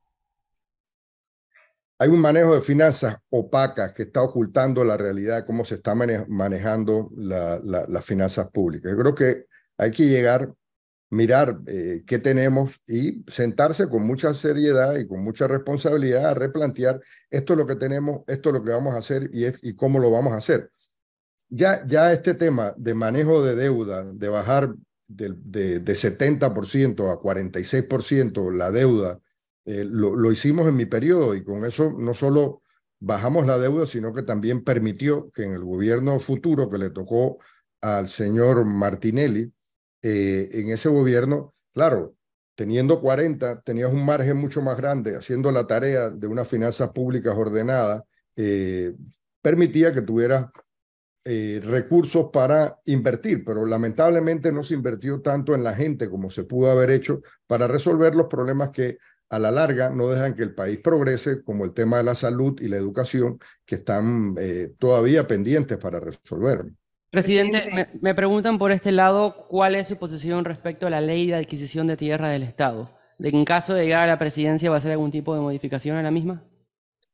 hay un manejo de finanzas opacas que está ocultando la realidad de cómo se está manejando las finanzas públicas. Yo creo que hay que llegar, mirar eh, qué tenemos y sentarse con mucha seriedad y con mucha responsabilidad a replantear esto es lo que tenemos, esto es lo que vamos a hacer y, cómo lo vamos a hacer. Ya, ya este tema de manejo de deuda, de bajar de, de, de 70% a 46% la deuda, eh, lo, lo, hicimos en mi periodo y con eso no solo bajamos la deuda, sino que también permitió que en el gobierno futuro que le tocó al señor Martinelli, eh, en ese gobierno, claro, teniendo 40, tenías un margen mucho más grande, haciendo la tarea de unas finanzas públicas ordenadas, eh, permitía que tuvieras eh, recursos para invertir, pero lamentablemente no se invirtió tanto en la gente como se pudo haber hecho para resolver los problemas que a la larga no dejan que el país progrese, como el tema de la salud y la educación, que están todavía pendientes para resolver. Presidente, me, me, preguntan por este lado cuál es su posición respecto a la ley de adquisición de tierra del Estado. ¿De en caso de llegar a la presidencia va a hacer algún tipo de modificación a la misma?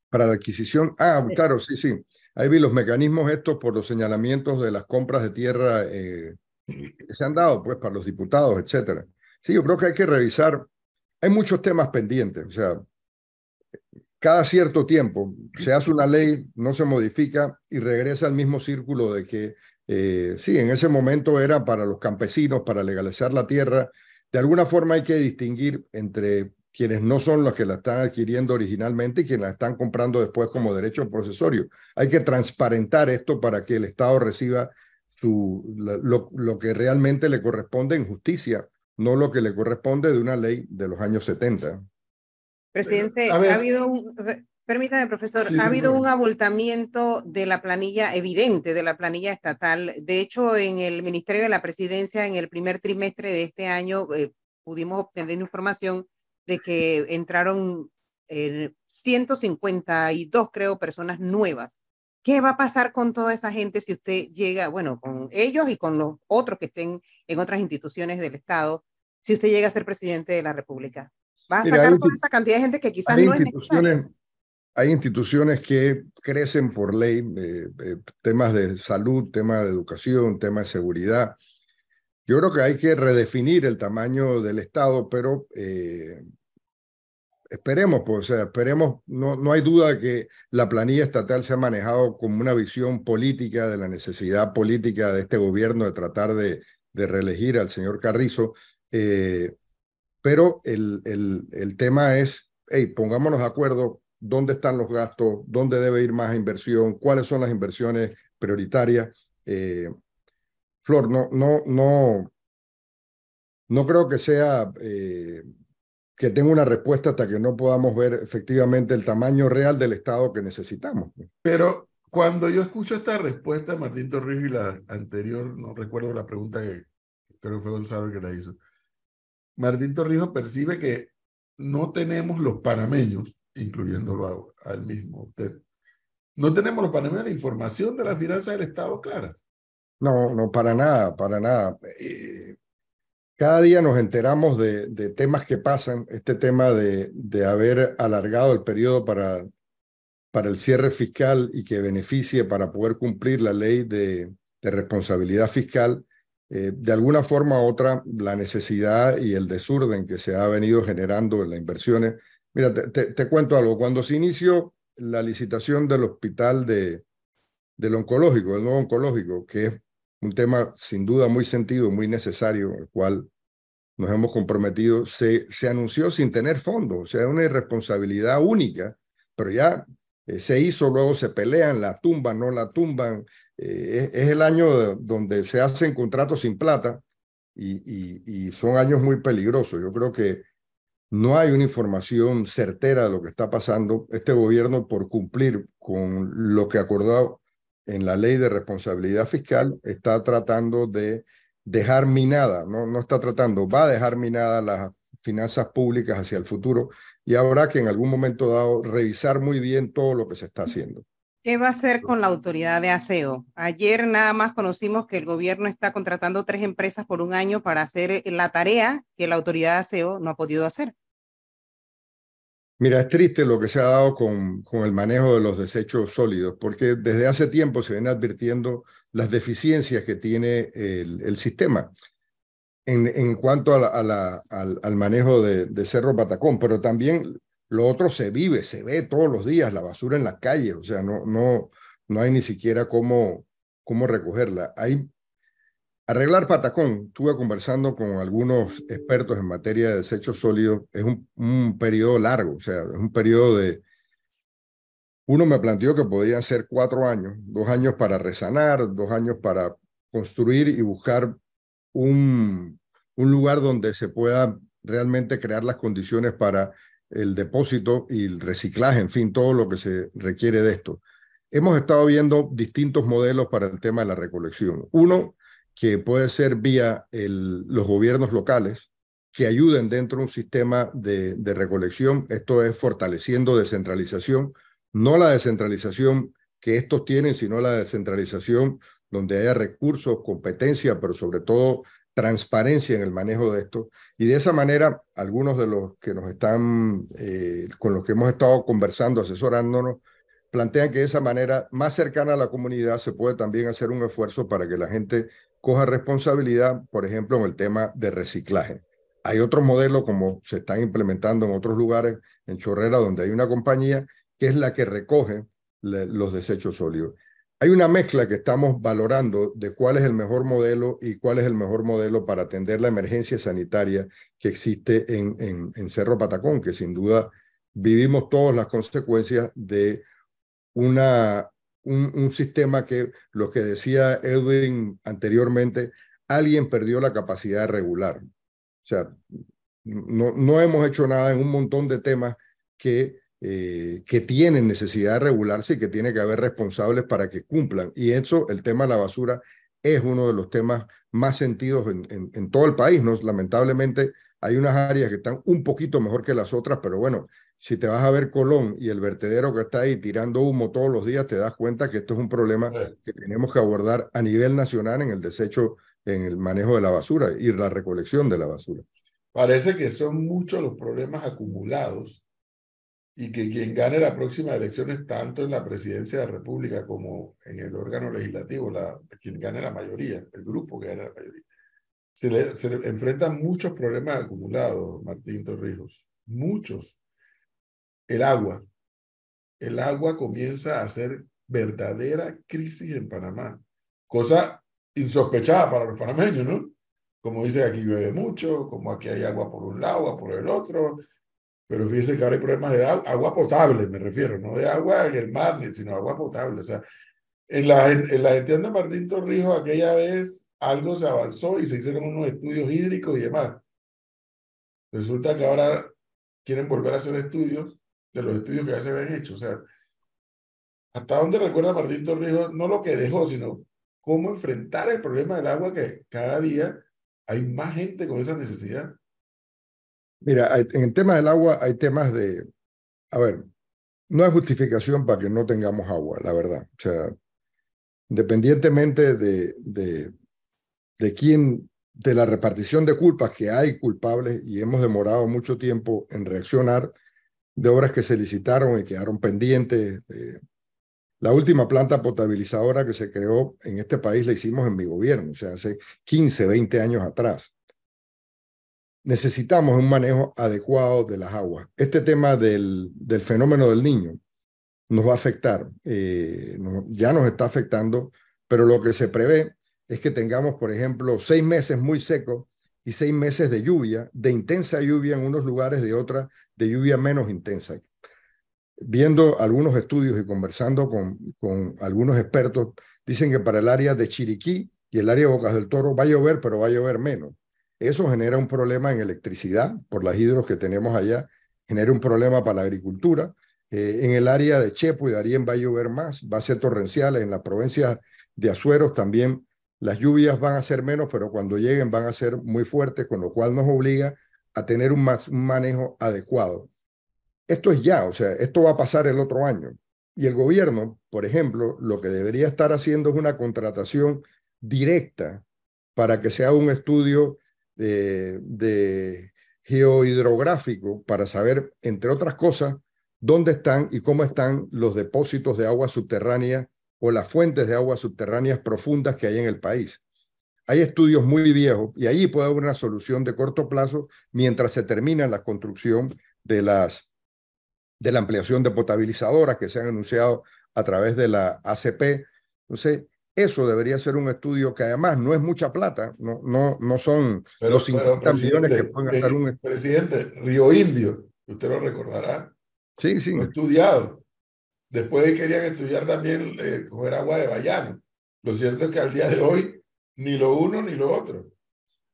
Para la adquisición, ah, claro, sí, sí. Ahí vi los mecanismos estos por los señalamientos de las compras de tierra eh, que se han dado pues para los diputados, etcétera. Sí, yo creo que hay que revisar. Hay muchos temas pendientes. O sea, cada cierto tiempo se hace una ley, no se modifica y regresa al mismo círculo de que eh, sí, en ese momento era para los campesinos, para legalizar la tierra. De alguna forma hay que distinguir entre quienes no son los que la están adquiriendo originalmente y quienes la están comprando después como derecho procesorio. Hay que transparentar esto para que el Estado reciba su, lo, lo que realmente le corresponde en justicia, no lo que le corresponde de una ley de los años 70. Presidente, ha habido un, permítame, profesor, sí, ha habido un abultamiento de la planilla evidente, de la planilla estatal. De hecho, en el Ministerio de la Presidencia, en el primer trimestre de este año, eh, pudimos obtener información de que entraron eh, 152, creo, personas nuevas. ¿Qué va a pasar con toda esa gente si usted llega, bueno, con ellos y con los otros que estén en otras instituciones del Estado, si usted llega a ser presidente de la República? ¿Va a sacar Mira, toda esa cantidad de gente que quizás no es necesaria? Hay instituciones que crecen por ley, eh, eh, temas de salud, temas de educación, temas de seguridad. Yo creo que hay que redefinir el tamaño del Estado, pero eh, Esperemos, pues, o sea, esperemos, no, no hay duda que la planilla estatal se ha manejado como una visión política de la necesidad política de este gobierno de tratar de, de reelegir al señor Carrizo, eh, pero el, el, el tema es, hey, pongámonos de acuerdo dónde están los gastos, dónde debe ir más inversión, cuáles son las inversiones prioritarias. Eh, Flor, no, no, no, no creo que sea eh, que tenga una respuesta hasta que no podamos ver efectivamente el tamaño real del Estado que necesitamos. Pero cuando yo escucho esta respuesta Martín Torrijos y la anterior, no recuerdo la pregunta que creo que fue Gonzalo que la hizo, Martín Torrijos percibe que no tenemos los panameños, incluyéndolo al mismo usted, no tenemos los panameños información de la finanza del Estado clara. No, no, para nada, para nada. Eh, cada día nos enteramos de, de, temas que pasan, este tema de, de haber alargado el periodo para, para el cierre fiscal y que beneficie para poder cumplir la ley de, de responsabilidad fiscal, eh, de alguna forma u otra, la necesidad y el desorden que se ha venido generando en las inversiones. Mira, te, cuento algo. Cuando se inició la licitación del hospital de, del oncológico, del nuevo oncológico, que es un tema sin duda muy sentido, muy necesario, el cual nos hemos comprometido, se, se anunció sin tener fondos, o sea, una irresponsabilidad única, pero ya eh, se hizo, luego se pelean, la tumban, no la tumban. Eh, es, el año de, donde se hacen contratos sin plata y, son años muy peligrosos. Yo creo que no hay una información certera de lo que está pasando. Este gobierno, por cumplir con lo que acordado en la ley de responsabilidad fiscal, está tratando de dejar minada, no, no está tratando, va a dejar minada las finanzas públicas hacia el futuro y habrá que en algún momento dado revisar muy bien todo lo que se está haciendo. ¿Qué va a hacer con la autoridad de aseo? Ayer nada más conocimos que el gobierno está contratando tres empresas por un año para hacer la tarea que la autoridad de aseo no ha podido hacer. Mira, es triste lo que se ha dado con, con el manejo de los desechos sólidos, porque desde hace tiempo se viene advirtiendo las deficiencias que tiene el, el sistema en, en, cuanto a la, al, al, manejo de, de, Cerro Patacón, pero también lo otro se vive, se ve todos los días, la basura en las calles, o sea, no, no, no hay ni siquiera cómo, cómo recogerla. Hay Arreglar Patacón, estuve conversando con algunos expertos en materia de desechos sólidos, es un, un periodo largo, o sea, es un periodo de... Uno me planteó que podían ser cuatro años, dos años para resanar, dos años para construir y buscar un, un lugar donde se pueda realmente crear las condiciones para el depósito y el reciclaje, en fin, todo lo que se requiere de esto. Hemos estado viendo distintos modelos para el tema de la recolección. Uno, que puede ser vía los gobiernos locales que ayuden dentro de un sistema de, de recolección. Esto es fortaleciendo descentralización, no la descentralización que estos tienen, sino la descentralización donde haya recursos, competencia, pero sobre todo transparencia en el manejo de esto. Y de esa manera, algunos de los que nos están, eh, con los que hemos estado conversando, asesorándonos, plantean que de esa manera, más cercana a la comunidad, se puede también hacer un esfuerzo para que la gente coja responsabilidad, por ejemplo, en el tema de reciclaje. Hay otro modelo como se están implementando en otros lugares, en Chorrera, donde hay una compañía que es la que recoge los desechos sólidos. Hay una mezcla que estamos valorando de cuál es el mejor modelo y cuál es el mejor modelo para atender la emergencia sanitaria que existe en, en, Cerro Patacón, que sin duda vivimos todas las consecuencias de una un, un, sistema que, lo que decía Edwin anteriormente, alguien perdió la capacidad de regular. O sea, no, no hemos hecho nada en un montón de temas que, eh, que tienen necesidad de regularse y que tiene que haber responsables para que cumplan. Y eso, el tema de la basura, es uno de los temas más sentidos en, en, en todo el país. ¿no? Lamentablemente, hay unas áreas que están un poquito mejor que las otras, pero bueno, si te vas a ver Colón y el vertedero que está ahí tirando humo todos los días, te das cuenta que esto es un problema que tenemos que abordar a nivel nacional en el desecho, en el manejo de la basura y la recolección de la basura. Parece que son muchos los problemas acumulados y que quien gane la próxima elección es tanto en la presidencia de la República como en el órgano legislativo, la, quien gane la mayoría, el grupo que gane la mayoría. Se le, se le enfrentan muchos problemas acumulados, Martín Torrijos, muchos el agua. El agua comienza a ser verdadera crisis en Panamá, cosa insospechada para los panameños, ¿no? Como dice, aquí llueve mucho, como aquí hay agua por un lado, por el otro, pero fíjense que ahora hay problemas de agua, agua potable, me refiero, no de agua en el mar, sino agua potable. O sea, en la, en, la gestión de Martín Torrijos aquella vez algo se avanzó y se hicieron unos estudios hídricos y demás. Resulta que ahora quieren volver a hacer estudios de los estudios que ya se habían hecho. O sea, ¿hasta dónde recuerda Martín Torrijos? No lo que dejó, sino cómo enfrentar el problema del agua que cada día hay más gente con esa necesidad. Mira, en el tema del agua hay temas de, a ver, no hay justificación para que no tengamos agua, la verdad. O sea, independientemente de, de, de quién, de la repartición de culpas, que hay culpables y hemos demorado mucho tiempo en reaccionar, de obras que se licitaron y quedaron pendientes. Eh, la última planta potabilizadora que se creó en este país la hicimos en mi gobierno, o sea, hace 15, 20 años atrás. Necesitamos un manejo adecuado de las aguas. Este tema del, del fenómeno del niño nos va a afectar, eh, ya nos está afectando, pero lo que se prevé es que tengamos, por ejemplo, seis meses muy secos y seis meses de lluvia, de intensa lluvia en unos lugares, de otras de lluvia menos intensa. Viendo algunos estudios y conversando con, con algunos expertos, dicen que para el área de Chiriquí y el área de Bocas del Toro va a llover, pero va a llover menos. Eso genera un problema en electricidad por las hidros que tenemos allá, genera un problema para la agricultura. Eh, en el área de Chepo y Darien va a llover más, va a ser torrenciales. En la provincia de Azueros también las lluvias van a ser menos, pero cuando lleguen van a ser muy fuertes, con lo cual nos obliga a tener un, un manejo adecuado. Esto es ya, o sea, esto va a pasar el otro año. Y el gobierno, por ejemplo, lo que debería estar haciendo es una contratación directa para que sea un estudio de, de geohidrográfico para saber, entre otras cosas, dónde están y cómo están los depósitos de agua subterránea o las fuentes de aguas subterráneas profundas que hay en el país. Hay estudios muy viejos y allí puede haber una solución de corto plazo mientras se termina la construcción de, las, de la ampliación de potabilizadoras que se han anunciado a través de la ACP. Entonces, eso debería ser un estudio que además no es mucha plata, no, no, no son los 50 millones que pueden gastar un... Presidente, Río Indio, usted lo recordará. Sí, sí. estudiado. Después querían estudiar también eh, coger agua de Bayano. Lo cierto es que al día de hoy ni lo uno ni lo otro.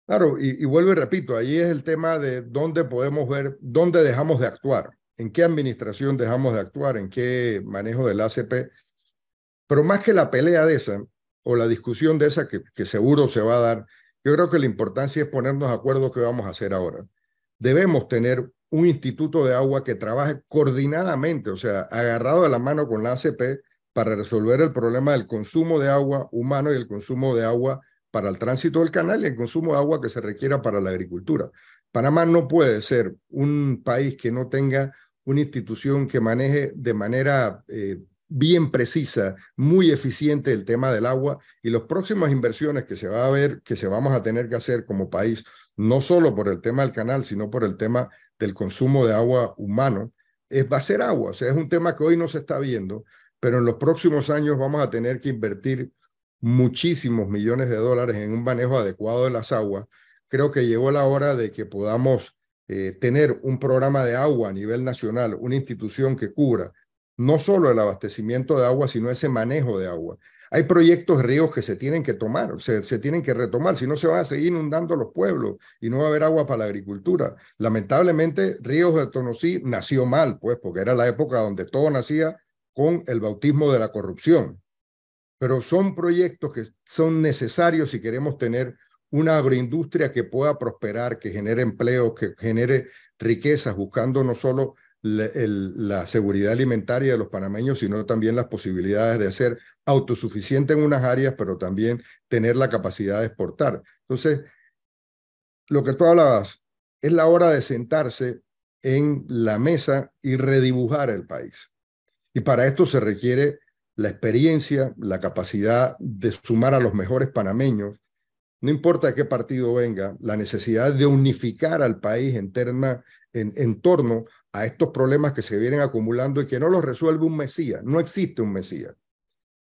Claro, y, y, vuelvo y repito, ahí es el tema de dónde podemos ver, dónde dejamos de actuar, en qué administración dejamos de actuar, en qué manejo del ACP. Pero más que la pelea de esa, o la discusión de esa que, seguro se va a dar, yo creo que la importancia es ponernos de acuerdo qué vamos a hacer ahora. Debemos tener un instituto de agua que trabaje coordinadamente, o sea, agarrado de la mano con la ACP para resolver el problema del consumo de agua humano y el consumo de agua para el tránsito del canal y el consumo de agua que se requiera para la agricultura. Panamá no puede ser un país que no tenga una institución que maneje de manera eh, bien precisa, muy eficiente el tema del agua y las próximas inversiones que se va a ver, que se vamos a tener que hacer como país, no solo por el tema del canal, sino por el tema del consumo de agua humano, es, va a ser agua. O sea, es un tema que hoy no se está viendo, pero en los próximos años vamos a tener que invertir muchísimos millones de dólares en un manejo adecuado de las aguas. Creo que llegó la hora de que podamos eh, tener un programa de agua a nivel nacional, una institución que cubra no solo el abastecimiento de agua, sino ese manejo de agua. Hay proyectos ríos que se tienen que tomar, se, se tienen que retomar, si no se van a seguir inundando los pueblos y no va a haber agua para la agricultura. Lamentablemente, Ríos de Tonosí nació mal, pues, porque era la época donde todo nacía con el bautismo de la corrupción. Pero son proyectos que son necesarios si queremos tener una agroindustria que pueda prosperar, que genere empleo, que genere riquezas, buscando no solo la, seguridad alimentaria de los panameños, sino también las posibilidades de ser autosuficiente en unas áreas, pero también tener la capacidad de exportar. Entonces, lo que tú hablabas, es la hora de sentarse en la mesa y redibujar el país. Y para esto se requiere la experiencia, la capacidad de sumar a los mejores panameños, no importa de qué partido venga, la necesidad de unificar al país en, en, en torno a estos problemas que se vienen acumulando y que no los resuelve un Mesías. No existe un Mesías.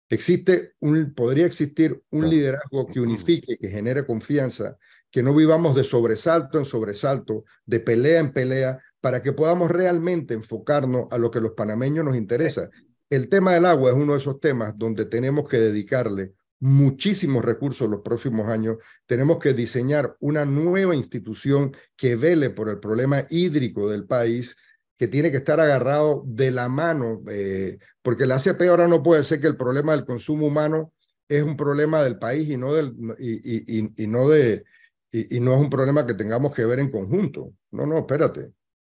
Existe un, podría existir un liderazgo que unifique, que genere confianza, que no vivamos de sobresalto en sobresalto, de pelea en pelea, para que podamos realmente enfocarnos a lo que los panameños nos interesa. El tema del agua es uno de esos temas donde tenemos que dedicarle muchísimos recursos los próximos años. Tenemos que diseñar una nueva institución que vele por el problema hídrico del país que tiene que estar agarrado de la mano, eh, porque la ACP ahora no puede ser que el problema del consumo humano es un problema del país y no, del, y, no, de, y, no es un problema que tengamos que ver en conjunto. No, no, espérate.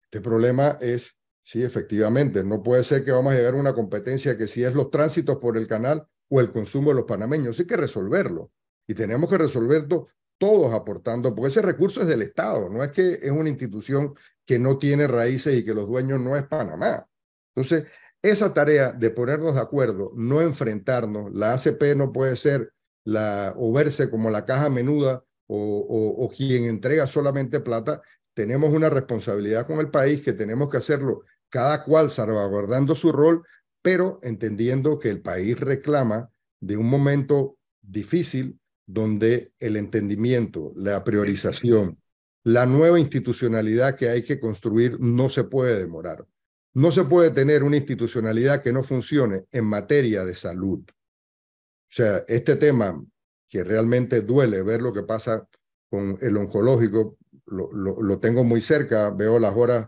Este problema es, sí, efectivamente, no puede ser que vamos a llegar a una competencia que si es los tránsitos por el canal o el consumo de los panameños, hay que resolverlo. Y tenemos que resolverlo todos aportando, porque ese recurso es del Estado, no es que es una institución que no tiene raíces y que los dueños no es Panamá. Entonces, esa tarea de ponernos de acuerdo, no enfrentarnos, la ACP no puede ser la, o verse como la caja menuda o, o, o quien entrega solamente plata, tenemos una responsabilidad con el país que tenemos que hacerlo cada cual salvaguardando su rol, pero entendiendo que el país reclama de un momento difícil donde el entendimiento, la priorización, la nueva institucionalidad que hay que construir no se puede demorar. No se puede tener una institucionalidad que no funcione en materia de salud. O sea, este tema que realmente duele ver lo que pasa con el oncológico, lo, lo, lo tengo muy cerca, veo las horas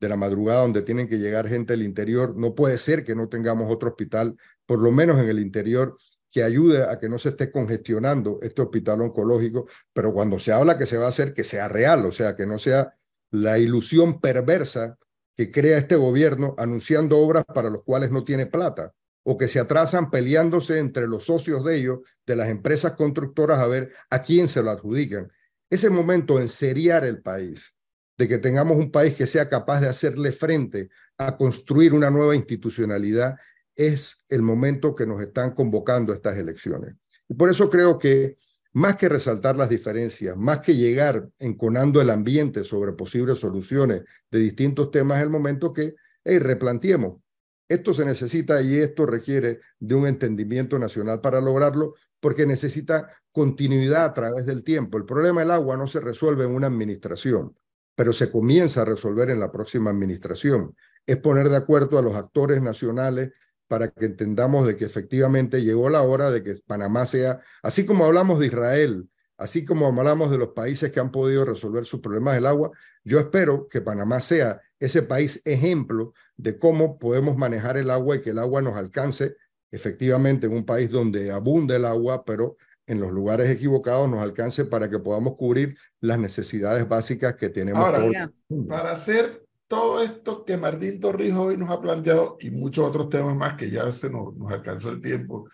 de la madrugada donde tienen que llegar gente del interior. No puede ser que no tengamos otro hospital, por lo menos en el interior, que ayude a que no se esté congestionando este hospital oncológico, pero cuando se habla que se va a hacer, que sea real, o sea, que no sea la ilusión perversa que crea este gobierno anunciando obras para los cuales no tiene plata o que se atrasan peleándose entre los socios de ellos, de las empresas constructoras, a ver a quién se lo adjudican. Ese momento en seriar el país, de que tengamos un país que sea capaz de hacerle frente a construir una nueva institucionalidad, es el momento que nos están convocando estas elecciones. Y por eso creo que más que resaltar las diferencias, más que llegar enconando el ambiente sobre posibles soluciones de distintos temas, es el momento que hey, replanteemos. Esto se necesita y esto requiere de un entendimiento nacional para lograrlo, porque necesita continuidad a través del tiempo. El problema del agua no se resuelve en una administración, pero se comienza a resolver en la próxima administración. Es poner de acuerdo a los actores nacionales para que entendamos de que efectivamente llegó la hora de que Panamá sea, así como hablamos de Israel, así como hablamos de los países que han podido resolver sus problemas del agua, yo espero que Panamá sea ese país ejemplo de cómo podemos manejar el agua y que el agua nos alcance efectivamente en un país donde abunde el agua, pero en los lugares equivocados nos alcance para que podamos cubrir las necesidades básicas que tenemos. Ahora, para hacer todo esto que Martín Torrijos hoy nos ha planteado y muchos otros temas más que ya se nos, nos alcanzó el tiempo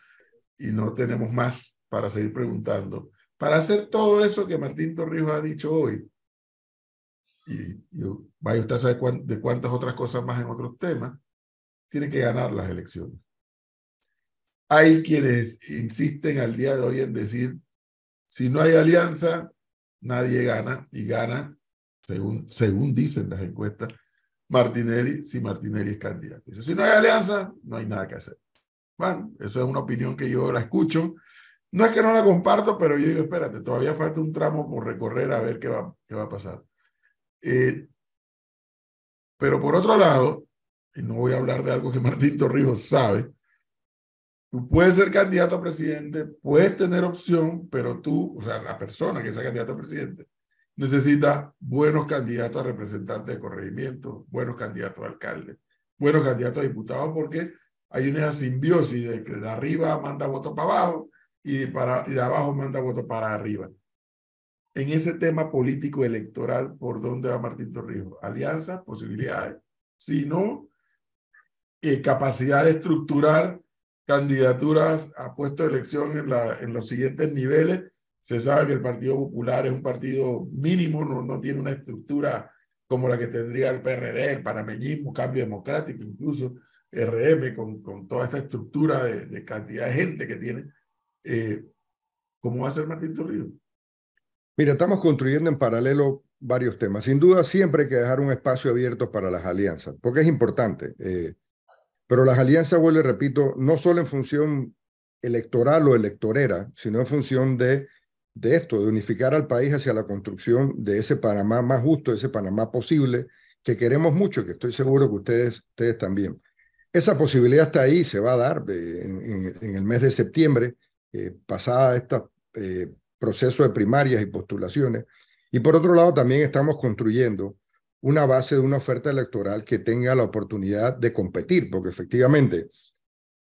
y no tenemos más para seguir preguntando. Para hacer todo eso que Martín Torrijos ha dicho hoy, y, y vaya usted a saber de cuántas otras cosas más en otros temas, tiene que ganar las elecciones. Hay quienes insisten al día de hoy en decir, si no hay alianza, nadie gana y gana, según, según dicen las encuestas, Martinelli si Martinelli es candidato. Si no hay alianza, no hay nada que hacer. Bueno, eso es una opinión que yo la escucho. No es que no la comparto, pero yo digo, espérate, todavía falta un tramo por recorrer a ver qué va, qué va a pasar. Eh, pero por otro lado, y no voy a hablar de algo que Martín Torrijos sabe, tú puedes ser candidato a presidente, puedes tener opción, pero tú, o sea, la persona que sea candidato a presidente, necesita buenos candidatos a representantes de corregimiento, buenos candidatos a alcalde, buenos candidatos a diputados, porque hay una simbiosis de que de arriba manda voto para abajo y, para, y de abajo manda voto para arriba. En ese tema político electoral, ¿por dónde va Martín Torrijos? Alianzas, posibilidades. Si no, eh, capacidad de estructurar candidaturas a puesto de elección en, la, en los siguientes niveles se sabe que el Partido Popular es un partido mínimo, no, no tiene una estructura como la que tendría el PRD, el panameñismo, Cambio Democrático, incluso RM, con, con toda esta estructura de, de cantidad de gente que tiene. Eh, ¿Cómo va a ser Martín Torrijos? Mira, estamos construyendo en paralelo varios temas. Sin duda, siempre hay que dejar un espacio abierto para las alianzas, porque es importante. Eh, pero las alianzas, vuelvo y repito, no solo en función electoral o electorera, sino en función de de esto, de unificar al país hacia la construcción de ese Panamá más justo, ese Panamá posible, que queremos mucho, que estoy seguro que ustedes, ustedes también. Esa posibilidad está ahí, se va a dar en, el mes de septiembre, eh, pasada este eh, proceso de primarias y postulaciones. Y por otro lado, también estamos construyendo una base de una oferta electoral que tenga la oportunidad de competir, porque efectivamente,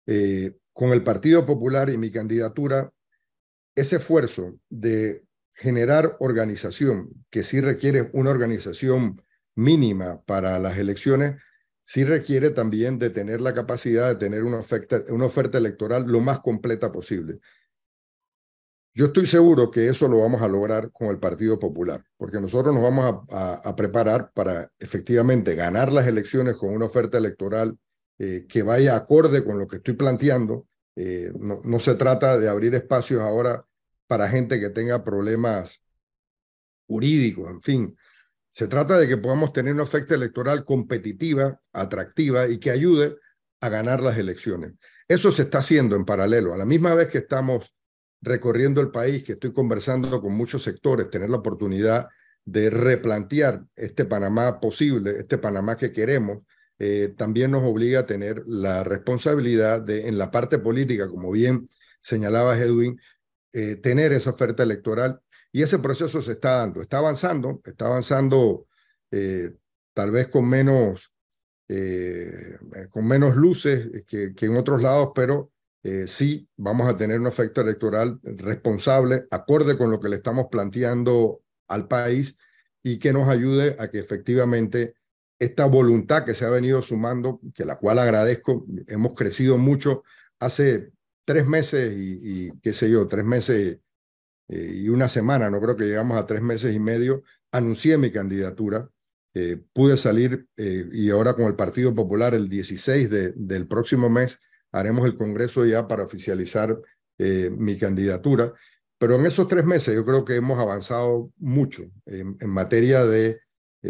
eh, con el Partido Popular y mi candidatura, ese esfuerzo de generar organización, que sí requiere una organización mínima para las elecciones, sí requiere también de tener la capacidad de tener una oferta, una oferta electoral lo más completa posible. Yo estoy seguro que eso lo vamos a lograr con el Partido Popular, porque nosotros nos vamos a, preparar para efectivamente ganar las elecciones con una oferta electoral eh, que vaya acorde con lo que estoy planteando eh, no, no, se trata de abrir espacios ahora para gente que tenga problemas jurídicos, en fin. Se trata de que podamos tener una oferta electoral competitiva, atractiva y que ayude a ganar las elecciones. Eso se está haciendo en paralelo. A la misma vez que estamos recorriendo el país, que estoy conversando con muchos sectores, tener la oportunidad de replantear este Panamá posible, este Panamá que queremos, eh, también nos obliga a tener la responsabilidad de, en la parte política, como bien señalaba Edwin, eh, tener esa oferta electoral. Y ese proceso se está dando, está avanzando, está avanzando eh, tal vez con menos, eh, con menos luces que, que, en otros lados, pero eh, sí vamos a tener un efecto electoral responsable, acorde con lo que le estamos planteando al país y que nos ayude a que efectivamente esta voluntad que se ha venido sumando, que la cual agradezco, hemos crecido mucho hace tres meses y, y qué sé yo, tres meses eh, y una semana, no creo que llegamos a tres meses y medio, anuncié mi candidatura, eh, pude salir eh, y ahora con el Partido Popular el 16 de, del próximo mes haremos el Congreso ya para oficializar mi candidatura. Pero en esos tres meses yo creo que hemos avanzado mucho en, en materia de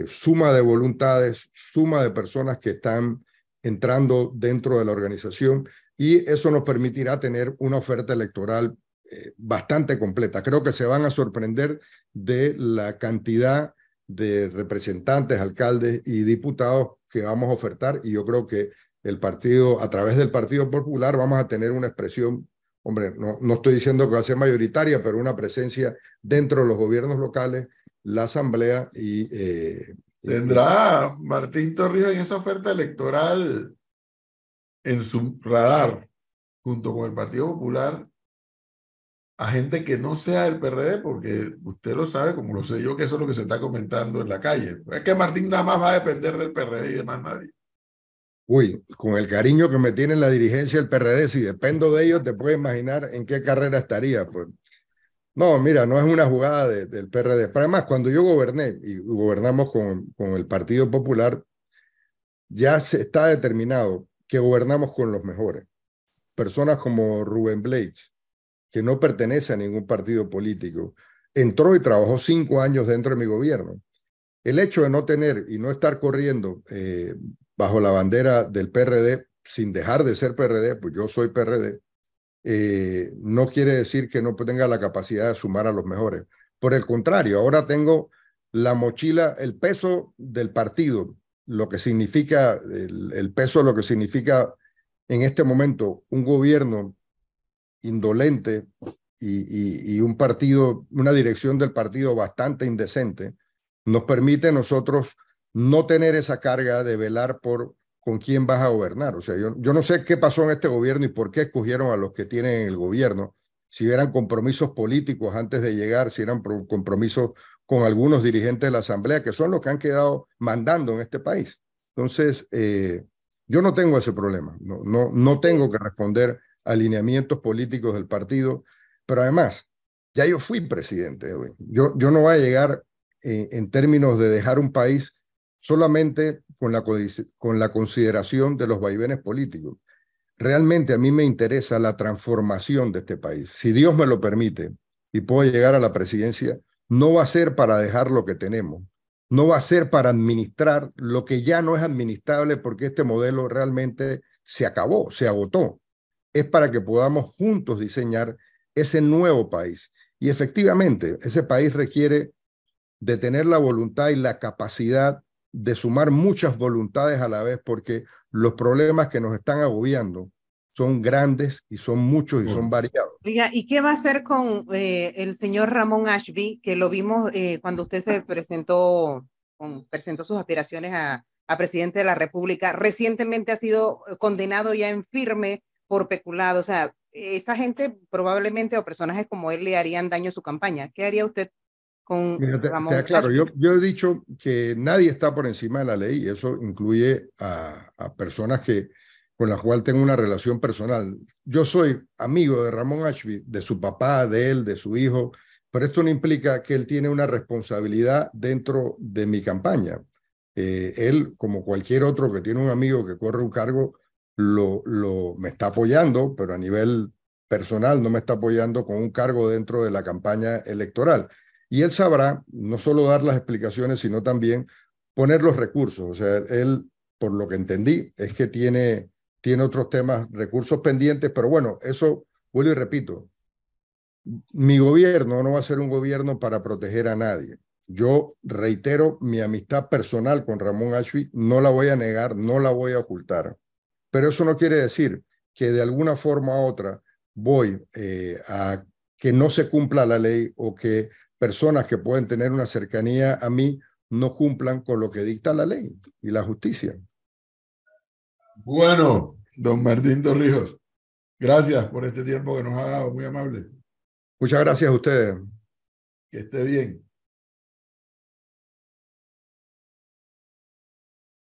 suma de voluntades, suma de personas que están entrando dentro de la organización y eso nos permitirá tener una oferta electoral eh, bastante completa. Creo que se van a sorprender de la cantidad de representantes, alcaldes y diputados que vamos a ofertar y yo creo que el partido, a través del Partido Popular, vamos a tener una expresión, hombre, no, no estoy diciendo que va a ser mayoritaria, pero una presencia dentro de los gobiernos locales, la Asamblea y... Eh, ¿Tendrá Martín Torrijos en esa oferta electoral en su radar, junto con el Partido Popular, a gente que no sea del PRD, porque usted lo sabe, como lo sé yo, que eso es lo que se está comentando en la calle. Es que Martín nada más va a depender del PRD y de más nadie. Uy, con el cariño que me tiene la dirigencia del PRD, si dependo de ellos, te puedes imaginar en qué carrera estaría. Pues. No, mira, no es una jugada del PRD. Pero además, cuando yo goberné y gobernamos con, con el Partido Popular, ya se está determinado que gobernamos con los mejores. Personas como Rubén Blades, que no pertenece a ningún partido político, entró y trabajó cinco años dentro de mi gobierno. El hecho de no tener y no estar corriendo eh, bajo la bandera del PRD, sin dejar de ser PRD, pues yo soy PRD, eh, no quiere decir que no tenga la capacidad de sumar a los mejores. Por el contrario, ahora tengo la mochila, el peso del partido, lo que significa, el, el peso, lo que significa en este momento un gobierno indolente y, y, un partido, una dirección del partido bastante indecente, nos permite a nosotros no tener esa carga de velar por con quién vas a gobernar. O sea, yo, yo no sé qué pasó en este gobierno y por qué escogieron a los que tienen el gobierno, si eran compromisos políticos antes de llegar, si eran compromisos con algunos dirigentes de la Asamblea, que son los que han quedado mandando en este país. Entonces, eh, yo no tengo ese problema, no, no, no tengo que responder alineamientos políticos del partido, pero además, ya yo fui presidente, yo, yo no voy a llegar en, términos de dejar un país solamente con la, con la consideración de los vaivenes políticos. Realmente a mí me interesa la transformación de este país. Si Dios me lo permite y puedo llegar a la presidencia, no va a ser para dejar lo que tenemos, no va a ser para administrar lo que ya no es administrable porque este modelo realmente se acabó, se agotó es para que podamos juntos diseñar ese nuevo país. Y efectivamente, ese país requiere de tener la voluntad y la capacidad de sumar muchas voluntades a la vez, porque los problemas que nos están agobiando son grandes y son muchos y son variados. Oiga, ¿y qué va a hacer con eh, el señor Ramón Ashby, que lo vimos eh, cuando usted se presentó, con, presentó sus aspiraciones a, a presidente de la República? Recientemente ha sido condenado ya en firme por peculado. O sea, esa gente probablemente o personajes como él le harían daño a su campaña. ¿Qué haría usted con Ramón? claro, yo, yo he dicho que nadie está por encima de la ley y eso incluye a, a personas que con las cuales tengo una relación personal. Yo soy amigo de Ramón Ashby, de su papá, de él, de su hijo, pero esto no implica que él tiene una responsabilidad dentro de mi campaña. Eh, él, como cualquier otro que tiene un amigo que corre un cargo, lo, lo, me está apoyando, pero a nivel personal no me está apoyando con un cargo dentro de la campaña electoral. Y él sabrá no solo dar las explicaciones, sino también poner los recursos. O sea, él, por lo que entendí, es que tiene, tiene otros temas, recursos pendientes, pero bueno, eso, vuelvo y repito, mi gobierno no va a ser un gobierno para proteger a nadie. Yo reitero mi amistad personal con Ramón Ashby, no la voy a negar, no la voy a ocultar. Pero eso no quiere decir que de alguna forma u otra voy eh, a que no se cumpla la ley o que personas que pueden tener una cercanía a mí no cumplan con lo que dicta la ley y la justicia. Bueno, don Martín Torrijos, gracias por este tiempo que nos ha dado, muy amable. Muchas gracias a ustedes. Que esté bien.